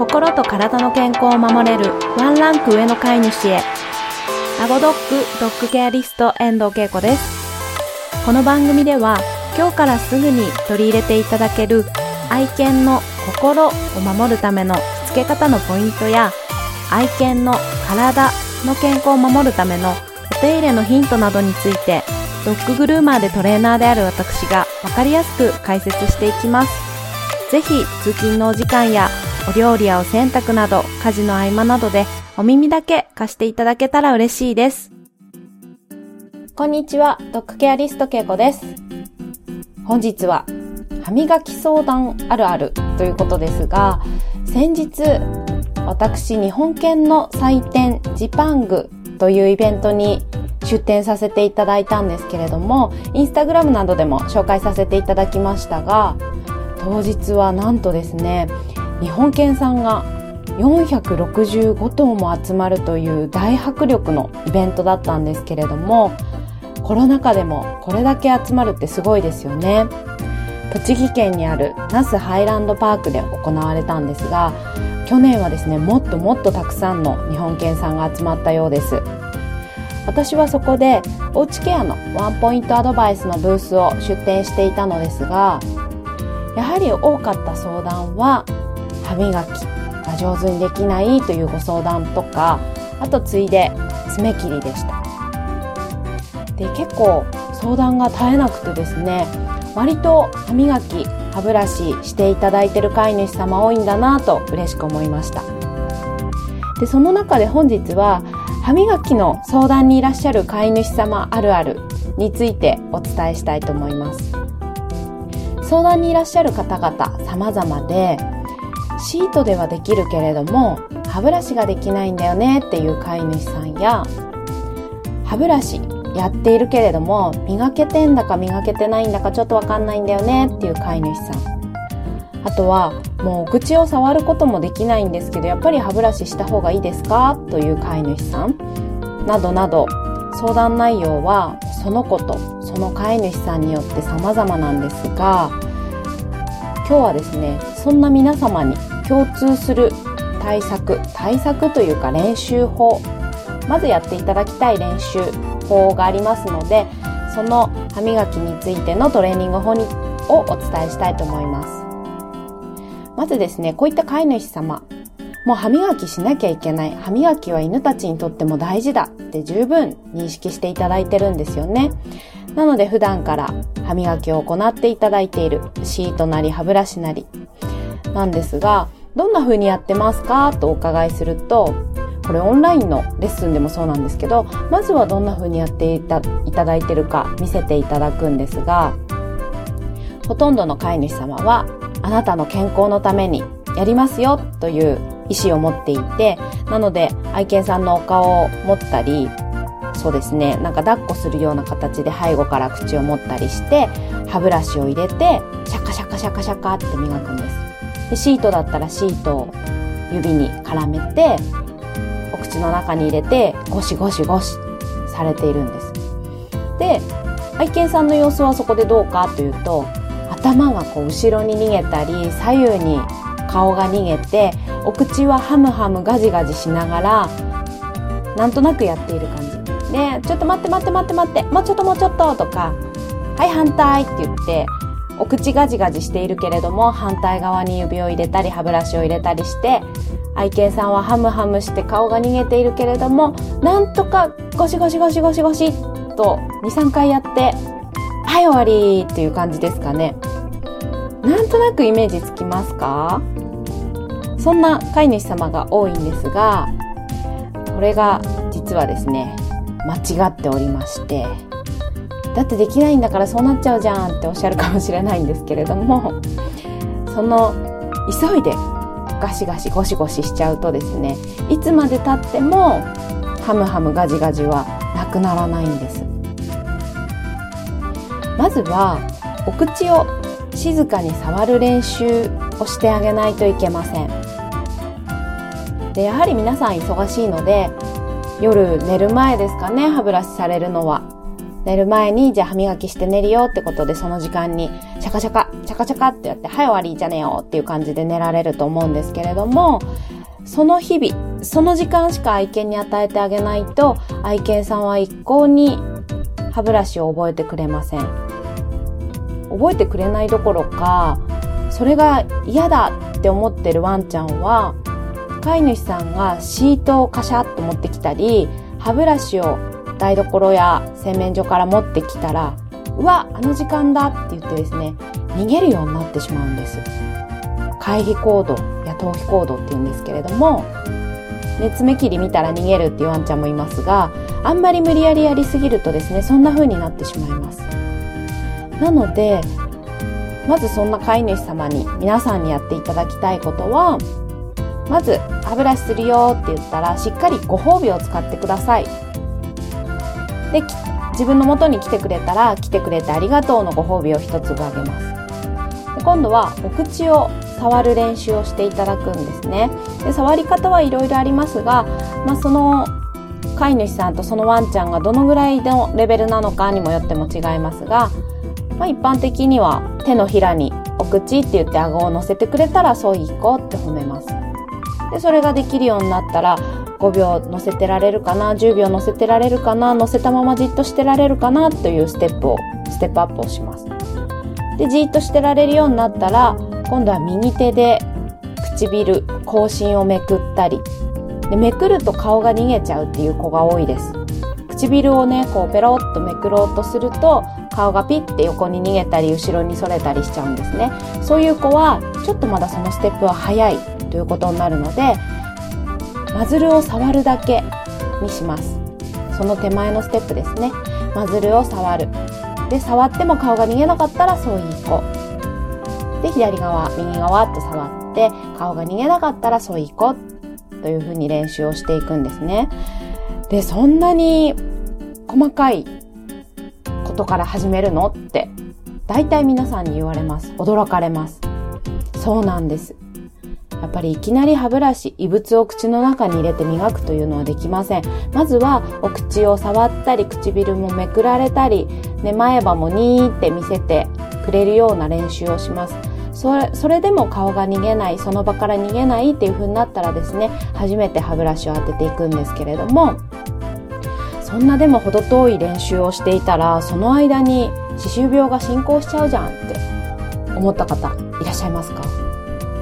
心と体の健康を守れるワンランク上の飼い主へアゴドッグドッグケアリスト遠藤恵子ですこの番組では今日からすぐに取り入れていただける愛犬の心を守るためのしつけ方のポイントや愛犬の体の健康を守るためのお手入れのヒントなどについてドッググルーマーでトレーナーである私がわかりやすく解説していきます。ぜひ通勤のお時間やお料理やお洗濯など家事の合間などでお耳だけ貸していただけたら嬉しいです。こんにちは、ドッグケアリストけいこです。本日は歯磨き相談あるあるということですが、先日私日本犬の祭典ジパングというイベントに出展させていただいたんですけれども、インスタグラムなどでも紹介させていただきましたが、当日はなんとですね、日本犬さんが465頭も集まるという大迫力のイベントだったんですけれども、コロナ禍でもこれだけ集まるってすごいですよね。栃木県にある那須ハイランドパークで行われたんですが、去年はですね、もっともっとたくさんの日本犬さんが集まったようです。私はそこでおうちケアのワンポイントアドバイスのブースを出展していたのですがやはり多かった相談は歯磨きが上手にできないというご相談とかあとついで爪切りでした。で結構相談が絶えなくてですね割と歯磨き歯ブラシしていただいてる飼い主様多いんだなと嬉しく思いました。でその中で本日は歯磨きの相談にいらっしゃる飼い主様あるあるについてお伝えしたいと思います。相談にいらっしゃる方々様々でシートではできるけれども歯ブラシができないんだよねっていう飼い主さんや歯ブラシやっているけれども磨けてんだか磨けてないんだかちょっとわかんないんだよねっていう飼い主さん。あとはもうお口を触ることもできないんですけどやっぱり歯ブラシした方がいいですかという飼い主さん。などなど相談内容はその子とその飼い主さんによって様々なんですが今日はですねそんな皆様に共通する対策対策というか練習法まずやっていただきたい練習法がありますのでその歯磨きについてのトレーニング法にをお伝えしたいと思いますまずですね、こういった飼い主様、もう歯磨きしなきゃいけない。歯磨きは犬たちにとっても大事だって十分認識していただいてるんですよね。なので普段から歯磨きを行っていただいているシートなり歯ブラシなりなんですが、どんな風にやってますか？とお伺いすると、これオンラインのレッスンでもそうなんですけど、まずはどんな風にやっていただいてるか見せていただくんですが、ほとんどの飼い主様はあなたの健康のためにやりますよという意思を持っていて、なので愛犬さんのお顔を持ったり、そうですね、なんか抱っこするような形で背後から口を持ったりして、歯ブラシを入れて、シャカシャカシャカシャカって磨くんです。でシートだったらシートを指に絡めて、お口の中に入れて、ゴシゴシゴシされているんです。で、愛犬さんの様子はそこでどうかというと、頭がこう後ろに逃げたり左右に顔が逃げてお口はハムハムガジガジしながらなんとなくやっている感じでちょっと待って待って待って待ってもうちょっともうちょっととかはい反対って言ってお口ガジガジしているけれども反対側に指を入れたり歯ブラシを入れたりして愛犬さんはハムハムして顔が逃げているけれどもなんとかゴシゴシゴシゴシゴシと23回やってはい終わりっていう感じですかね。なんとなくイメージつきますか？そんな飼い主様が多いんですが、これが実はですね、間違っておりまして、だってできないんだからそうなっちゃうじゃんっておっしゃるかもしれないんですけれども、その急いでガシガシゴシゴシしちゃうとですね、いつまで経ってもハムハムガジガジはなくならないんです。まずはお口を静かに触る練習をしてあげないといけません。でやはり皆さん忙しいので夜寝る前ですかね歯ブラシされるのは寝る前に、じゃあ歯磨きして寝るよってことで、その時間に、シャカシャカ、シャカシャカってやって、はい終わりじゃねえよっていう感じで寝られると思うんですけれども、その日々、その時間しか愛犬に与えてあげないと、愛犬さんは一向に歯ブラシを覚えてくれません。覚えてくれないどころか、それが嫌だって思ってるワンちゃんは、飼い主さんがシートをカシャッと持ってきたり、歯ブラシを台所や洗面所から持ってきたら、うわ、あの時間だって言ってですね、逃げるようになってしまうんです。回避行動や逃避行動って言うんですけれども、ね、爪切り見たら逃げるっていうワンちゃんもいますが、あんまり無理やりやりすぎるとですね、そんな風になってしまいます。なので、まずそんな飼い主様に皆さんにやっていただきたいことは、まず歯ブラシするよって言ったらしっかりご褒美を使ってください。で、自分の元に来てくれたら来てくれてありがとうのご褒美を一粒あげます。で今度はお口を触る練習をしていただくんですね。で触り方はいろいろありますが、まあ、その飼い主さんとそのワンちゃんがどのぐらいのレベルなのかにもよっても違いますが、まあ、一般的には手のひらにお口って言って顎を乗せてくれたらそういこうって褒めます。で、それができるようになったら5秒乗せてられるかな、10秒乗せてられるかな、乗せたままじっとしてられるかなというステップを、ステップアップをします。で、じっとしてられるようになったら、今度は右手で唇、口唇をめくったり、でめくると顔が逃げちゃうっていう子が多いです。唇をね、こうペロッとめくろうとすると、顔がピッて横に逃げたり、後ろにそれたりしちゃうんですね。そういう子は、ちょっとまだそのステップは早いということになるので、マズルを触るだけにします。その手前のステップですね。マズルを触る。で、触っても顔が逃げなかったらそういい子。で、左側、右側と触って、顔が逃げなかったらそういい子。というふうに練習をしていくんですね。で、そんなに細かいことから始めるのって、大体皆さんに言われます。驚かれます。そうなんです。やっぱりいきなり歯ブラシ、異物を口の中に入れて磨くというのはできません。まずはお口を触ったり、唇もめくられたり、ね、前歯もニーって見せてくれるような練習をします。それ、それでも顔が逃げない、その場から逃げないっていう風になったらですね、初めて歯ブラシを当てていくんですけれども、そんなでも程遠い練習をしていたら、その間に歯周病が進行しちゃうじゃんって思った方いらっしゃいますか？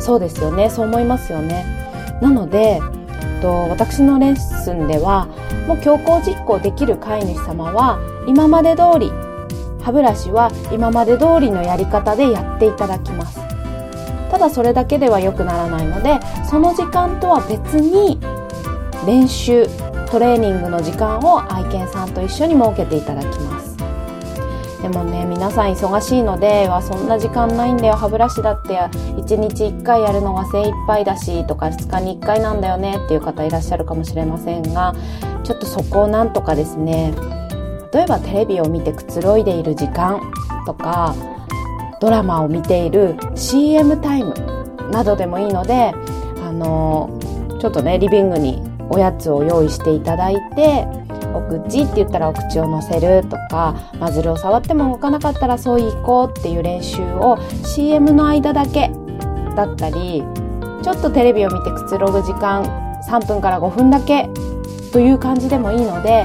そうですよね。そう思いますよね。なので、えっと私のレッスンでは、もう強行実行できる飼い主様は、今まで通り、歯ブラシは今まで通りのやり方でやっていただきます。ただそれだけでは良くならないので、その時間とは別に練習トレーニングの時間を愛犬さんと一緒に設けていただきますでもね皆さん忙しいのではそんな時間ないんだよ。歯ブラシだって1日1回やるのが精一杯だしとか2日に1回なんだよねっていう方いらっしゃるかもしれませんがちょっとそこをなんとかですね例えばテレビを見てくつろいでいる時間とかドラマを見ている CM タイムなどでもいいのであのちょっとねリビングにおやつを用意していただいてお口って言ったらお口を乗せるとかマズルを触っても動かなかったらそう行こうっていう練習を CM の間だけだったりちょっとテレビを見てくつろぐ時間3分から5分だけという感じでもいいので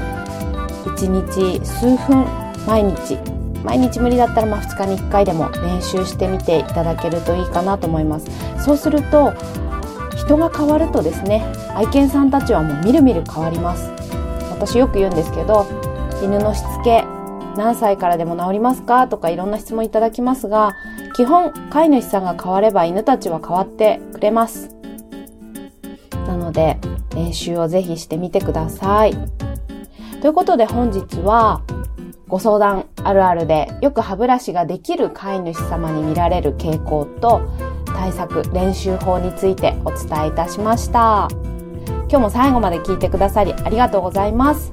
1日数分毎日毎日無理だったらまあ2日に1回でも練習してみていただけるといいかなと思います。そうすると人が変わるとですね愛犬さんたちはもうみるみる変わります。私よく言うんですけど犬のしつけ何歳からでも治りますか？とかいろんな質問いただきますが基本飼い主さんが変われば犬たちは変わってくれます。なので練習をぜひしてみてください。ということで本日はご相談あるあるでよく歯ブラシができる飼い主様に見られる傾向と対策練習法についてお伝えいたしました。今日も最後まで聞いてくださりありがとうございます。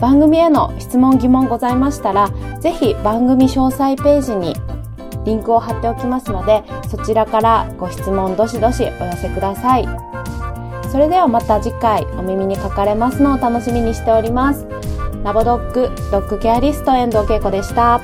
番組への質問疑問ございましたらぜひ番組詳細ページにリンクを貼っておきますのでそちらからご質問どしどしお寄せください。それではまた次回お耳にかかれますのを楽しみにしております。ラボドッグドッグケアリスト遠藤恵子でした。